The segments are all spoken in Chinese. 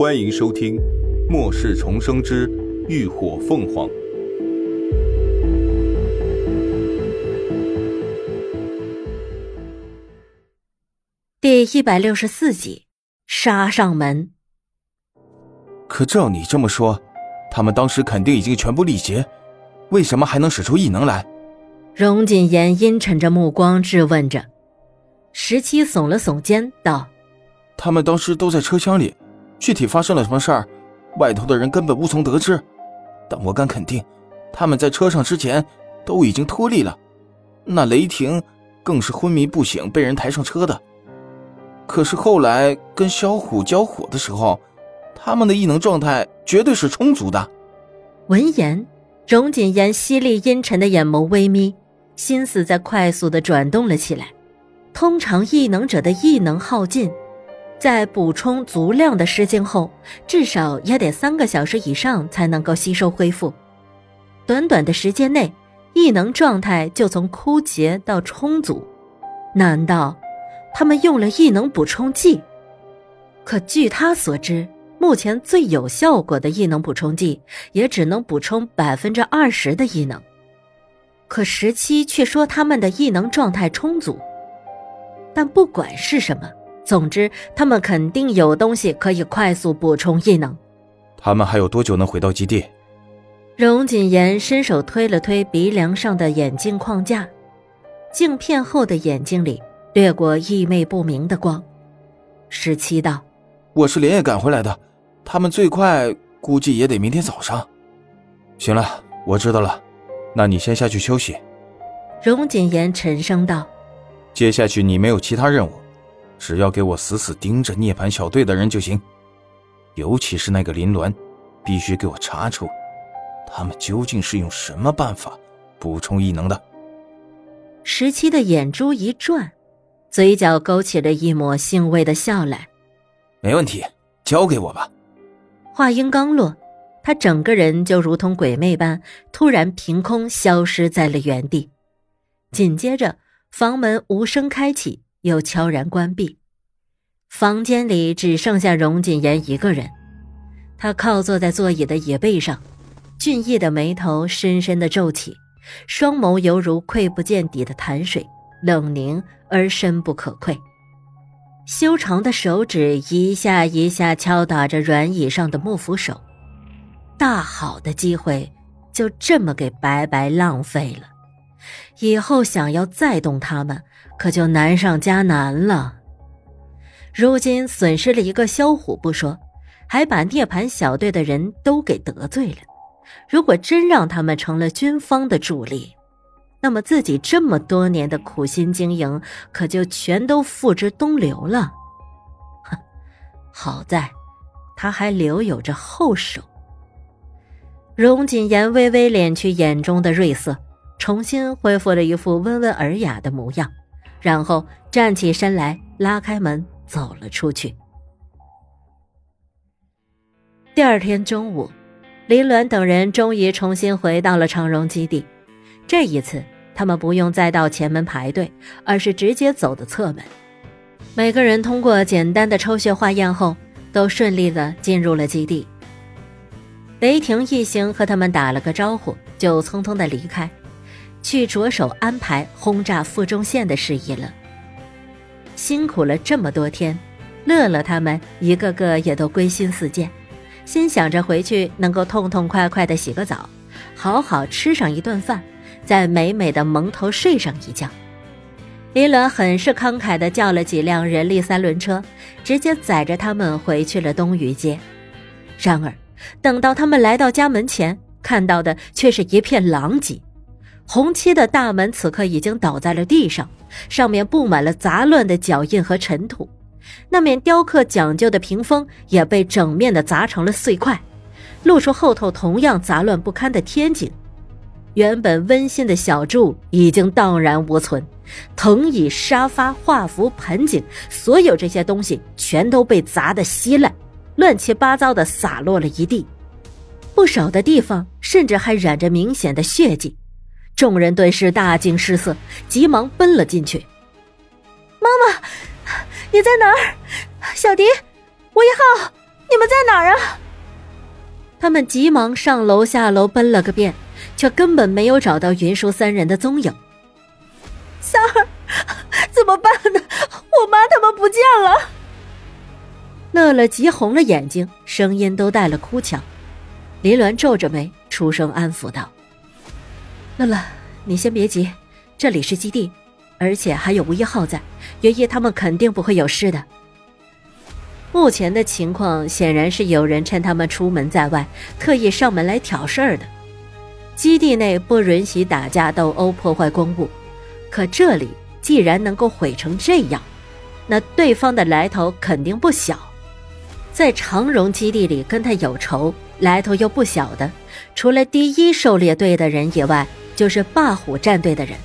欢迎收听《末世重生之浴火凤凰》第一百六十四集，杀上门。可照你这么说，他们当时肯定已经全部力竭，为什么还能使出异能来？荣锦言阴沉着目光质问着。十七耸了耸肩，道：“他们当时都在车厢里，具体发生了什么事儿，外头的人根本无从得知。但我敢肯定，他们在车上之前都已经脱力了。那雷霆更是昏迷不醒，被人抬上车的。可是后来跟小虎交火的时候。”他们的异能状态绝对是充足的。闻言，荣锦言犀利阴沉的眼眸微眯，心思在快速的转动了起来。通常异能者的异能耗尽，在补充足量的时间后，至少也得三个小时以上才能够吸收恢复。短短的时间内，异能状态就从枯竭到充足。难道他们用了异能补充剂？可据他所知。目前最有效果的异能补充剂，也只能补充百分之二十的异能。可十七却说他们的异能状态充足。但不管是什么，总之他们肯定有东西可以快速补充异能。他们还有多久能回到基地？荣锦言伸手推了推鼻梁上的眼镜框架，镜片后的眼睛里掠过意味不明的光。十七道：“我是连夜赶回来的。”他们最快估计也得明天早上。行了，我知道了，那你先下去休息。荣锦言沉声道：“接下去你没有其他任务，只要给我死死盯着涅槃小队的人就行，尤其是那个林鸾，必须给我查出他们究竟是用什么办法补充异能的。”十七的眼珠一转，嘴角勾起了一抹欣慰的笑来。没问题，交给我吧。话音刚落，他整个人就如同鬼魅般，突然凭空消失在了原地。紧接着，房门无声开启，又悄然关闭。房间里只剩下荣锦言一个人。他靠坐在座椅的椅背上，俊逸的眉头深深的皱起，双眸犹如窥不见底的潭水，冷凝而深不可窥。修长的手指一下一下敲打着软椅上的木扶手，大好的机会就这么给白白浪费了。以后想要再动他们，可就难上加难了。如今损失了一个萧虎不说，还把涅槃小队的人都给得罪了。如果真让他们成了军方的主力，那么自己这么多年的苦心经营，可就全都付之东流了。哼，好在他还留有着后手。荣锦言微微敛去眼中的锐色，重新恢复了一副温文尔雅的模样，然后站起身来，拉开门走了出去。第二天中午，林鸾等人终于重新回到了长荣基地。这一次，他们不用再到前门排队，而是直接走的侧门。每个人通过简单的抽血化验后，都顺利的进入了基地。雷霆一行和他们打了个招呼，就匆匆的离开，去着手安排轰炸附中线的事宜了。辛苦了这么多天，乐乐他们一个个也都归心似箭，心想着回去能够痛痛快快的洗个澡，好好吃上一顿饭。再美美的蒙头睡上一觉，林鸾很是慷慨地叫了几辆人力三轮车，直接载着他们回去了东隅街。然而，等到他们来到家门前，看到的却是一片狼藉。红漆的大门此刻已经倒在了地上，上面布满了杂乱的脚印和尘土。那面雕刻讲究的屏风也被整面的砸成了碎块，露出后头同样杂乱不堪的天井。原本温馨的小筑已经荡然无存，藤椅、沙发、画幅、盆景，所有这些东西全都被砸得稀烂，乱七八糟的洒落了一地，不少的地方甚至还染着明显的血迹。众人顿时大惊失色，急忙奔了进去。妈妈，你在哪儿？小迪，吴一浩，你们在哪儿啊？他们急忙上楼下楼奔了个遍，却根本没有找到云舒三人的踪影。三儿，怎么办呢？我妈他们不见了！乐乐急红了眼睛，声音都带了哭腔。林鸾皱着眉，出声安抚道：“乐乐，你先别急，这里是基地，而且还有吴一浩在，云姨他们肯定不会有事的。”目前的情况显然是有人趁他们出门在外，特意上门来挑事儿的。基地内不允许打架斗殴、破坏公物，可这里既然能够毁成这样，那对方的来头肯定不小。在长荣基地里跟他有仇、来头又不小的，除了第一狩猎队的人以外，就是霸虎战队的人。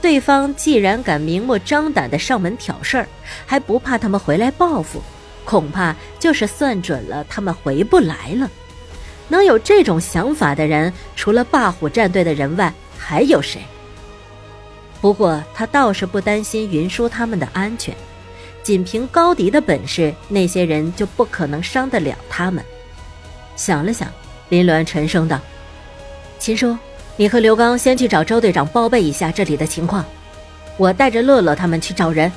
对方既然敢明目张胆的上门挑事儿，还不怕他们回来报复？恐怕就是算准了他们回不来了。能有这种想法的人，除了霸虎战队的人外，还有谁？不过他倒是不担心云舒他们的安全，仅凭高迪的本事，那些人就不可能伤得了他们。想了想，林鸾沉声道：“秦叔，你和刘刚先去找周队长报备一下这里的情况，我带着乐乐他们去找人。”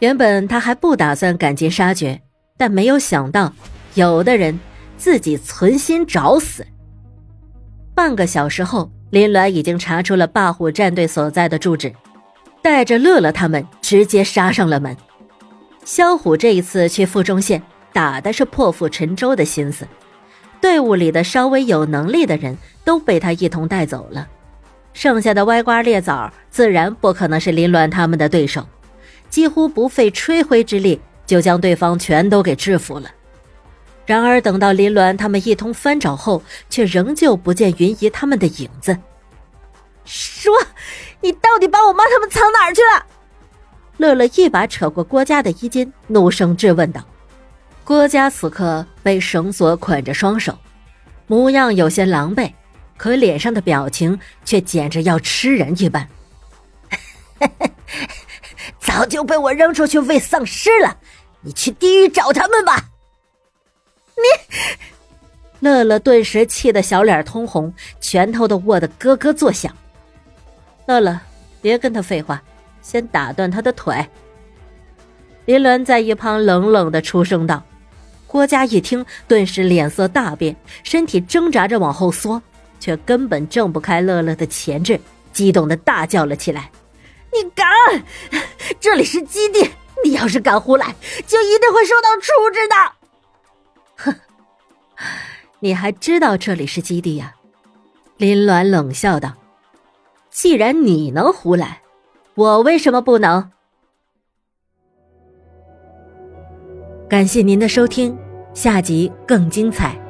原本他还不打算赶尽杀绝，但没有想到，有的人自己存心找死。半个小时后，林鸾已经查出了霸虎战队所在的住址，带着乐乐他们直接杀上了门。萧虎这一次去富中县，打的是破釜沉舟的心思，队伍里的稍微有能力的人都被他一同带走了，剩下的歪瓜裂枣自然不可能是林鸾他们的对手。几乎不费吹灰之力就将对方全都给制服了。然而等到林鸾他们一通翻找后，却仍旧不见云姨他们的影子。说：“你到底把我妈他们藏哪儿去了？”乐乐一把扯过郭嘉的衣襟，怒声质问道。郭嘉此刻被绳索捆着双手，模样有些狼狈，可脸上的表情却简直要吃人一般。早就被我扔出去喂丧尸了，你去地狱找他们吧！你，乐乐顿时气得小脸通红，拳头都握得咯咯作响。乐乐，别跟他废话，先打断他的腿。林鸾在一旁冷冷的出声道。郭嘉一听，顿时脸色大变，身体挣扎着往后缩，却根本挣不开乐乐的钳制，激动的大叫了起来。你敢！这里是基地，你要是敢胡来，就一定会受到处置的。哼，你还知道这里是基地呀？林鸾冷笑道：“既然你能胡来，我为什么不能？”感谢您的收听，下集更精彩。